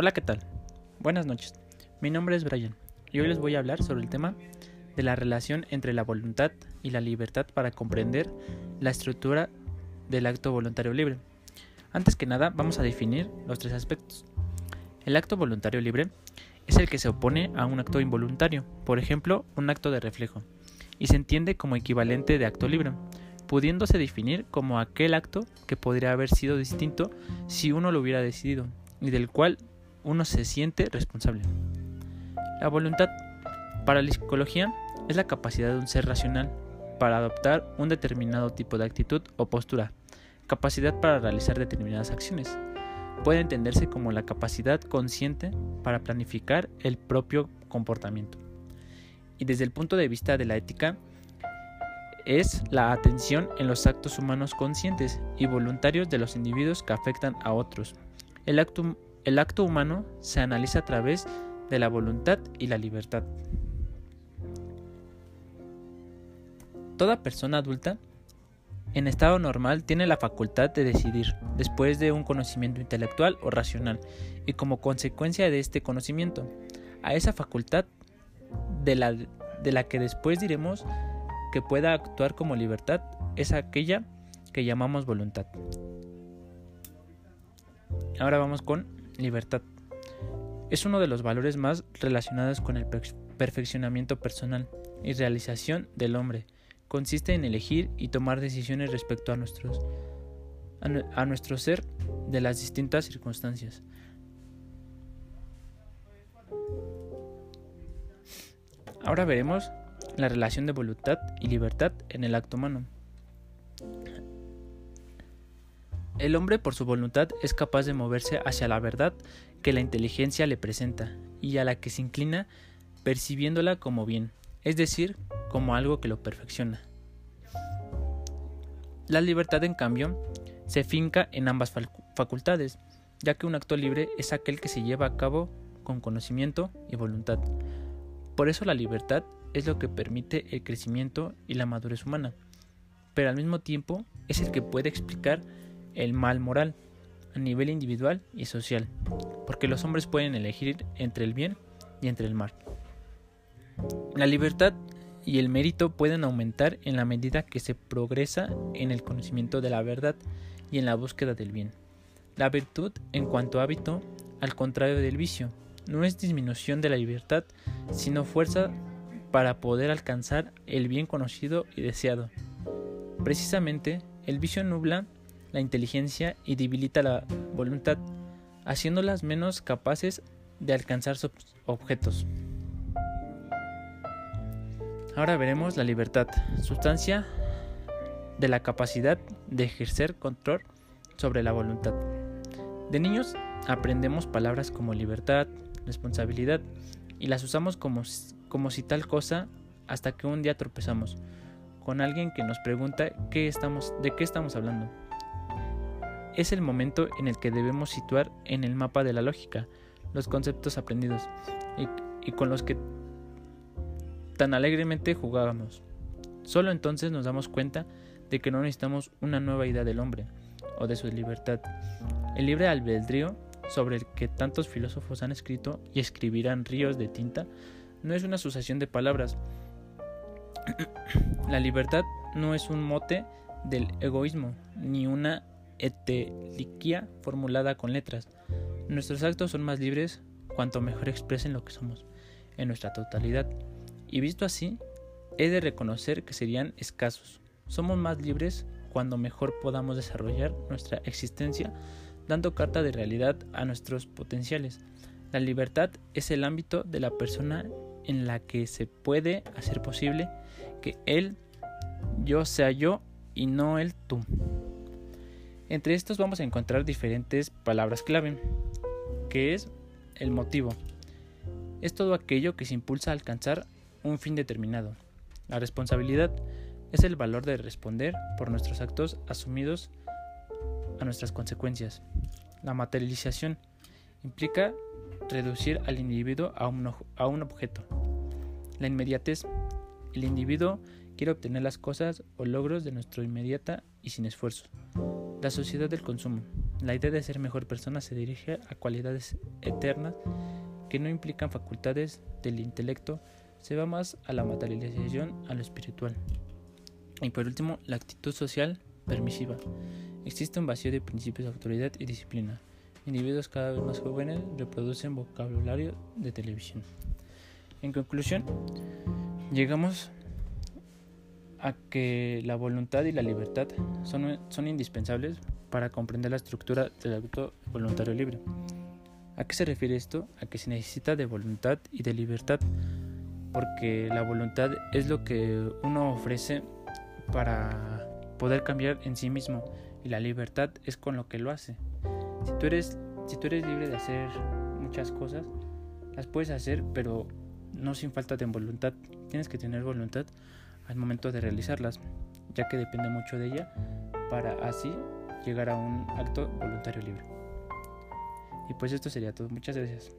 Hola, ¿qué tal? Buenas noches. Mi nombre es Brian y hoy les voy a hablar sobre el tema de la relación entre la voluntad y la libertad para comprender la estructura del acto voluntario libre. Antes que nada, vamos a definir los tres aspectos. El acto voluntario libre es el que se opone a un acto involuntario, por ejemplo, un acto de reflejo, y se entiende como equivalente de acto libre, pudiéndose definir como aquel acto que podría haber sido distinto si uno lo hubiera decidido, y del cual uno se siente responsable. La voluntad para la psicología es la capacidad de un ser racional para adoptar un determinado tipo de actitud o postura, capacidad para realizar determinadas acciones. Puede entenderse como la capacidad consciente para planificar el propio comportamiento. Y desde el punto de vista de la ética, es la atención en los actos humanos conscientes y voluntarios de los individuos que afectan a otros. El acto el acto humano se analiza a través de la voluntad y la libertad. Toda persona adulta en estado normal tiene la facultad de decidir después de un conocimiento intelectual o racional y como consecuencia de este conocimiento. A esa facultad de la, de la que después diremos que pueda actuar como libertad es aquella que llamamos voluntad. Ahora vamos con libertad. Es uno de los valores más relacionados con el perfeccionamiento personal y realización del hombre. Consiste en elegir y tomar decisiones respecto a, a, nuestro ser de las distintas circunstancias. Ahora veremos la relación de voluntad y libertad en el acto humano. El hombre por su voluntad es capaz de moverse hacia la verdad que la inteligencia le presenta y a la que se inclina percibiéndola como bien, es decir, como algo que lo perfecciona. La libertad, en cambio, se finca en ambas facultades, ya que un acto libre es aquel que se lleva a cabo con conocimiento y voluntad. Por eso la libertad es lo que permite el crecimiento y la madurez humana, pero al mismo tiempo es el que puede explicar el mal moral a nivel individual y social, porque los hombres pueden elegir entre el bien y entre el mal. La libertad y el mérito pueden aumentar en la medida que se progresa en el conocimiento de la verdad y en la búsqueda del bien. La virtud, en cuanto a hábito, al contrario del vicio, no es disminución de la libertad, sino fuerza para poder alcanzar el bien conocido y deseado. Precisamente, el vicio nubla la inteligencia y debilita la voluntad, haciéndolas menos capaces de alcanzar sus objetos. Ahora veremos la libertad, sustancia de la capacidad de ejercer control sobre la voluntad. De niños aprendemos palabras como libertad, responsabilidad y las usamos como, como si tal cosa hasta que un día tropezamos con alguien que nos pregunta qué estamos, de qué estamos hablando es el momento en el que debemos situar en el mapa de la lógica los conceptos aprendidos y, con los que tan alegremente jugábamos. Solo entonces nos damos cuenta de que no necesitamos una nueva idea del hombre o de su libertad. El libre albedrío sobre el que tantos filósofos han escrito y escribirán ríos de tinta no es una sucesión de palabras. La libertad no es un mote del egoísmo ni una eteliquia formulada con letras. Nuestros actos son más libres cuanto mejor expresen lo que somos, en nuestra totalidad. Y visto así, he de reconocer que serían escasos. Somos más libres cuando mejor podamos desarrollar nuestra existencia, dando carta de realidad a nuestros potenciales. La libertad es el ámbito de la persona en la que se puede hacer posible que él, yo sea yo y no el tú. Entre estos vamos a encontrar diferentes palabras clave, que es el motivo. Es todo aquello que se impulsa a alcanzar un fin determinado. La responsabilidad es el valor de responder por nuestros actos asumidos a nuestras consecuencias. La materialización implica reducir al individuo a un, objeto. La inmediatez. El individuo quiere obtener las cosas o logros de nuestro inmediata y sin esfuerzo. La sociedad del consumo. La idea de ser mejor persona se dirige a cualidades eternas que no implican facultades del intelecto, se va más a la materialización, a lo espiritual. Y por último, la actitud social permisiva. Existe un vacío de principios de autoridad y disciplina. Individuos cada vez más jóvenes reproducen vocabulario de televisión. En conclusión, llegamos a que la voluntad y la libertad son, son indispensables para comprender la estructura del auto voluntario libre. ¿A qué se refiere esto? A que se necesita de voluntad y de libertad, porque la voluntad es lo que uno ofrece para poder cambiar en sí mismo y la libertad es con lo que lo hace. Si tú eres, si tú eres libre de hacer muchas cosas, las puedes hacer, pero no sin falta de voluntad. Tienes que tener voluntad al momento de realizarlas, ya que depende mucho de ella para así llegar a un acto voluntario libre. Y pues esto sería todo. Muchas gracias.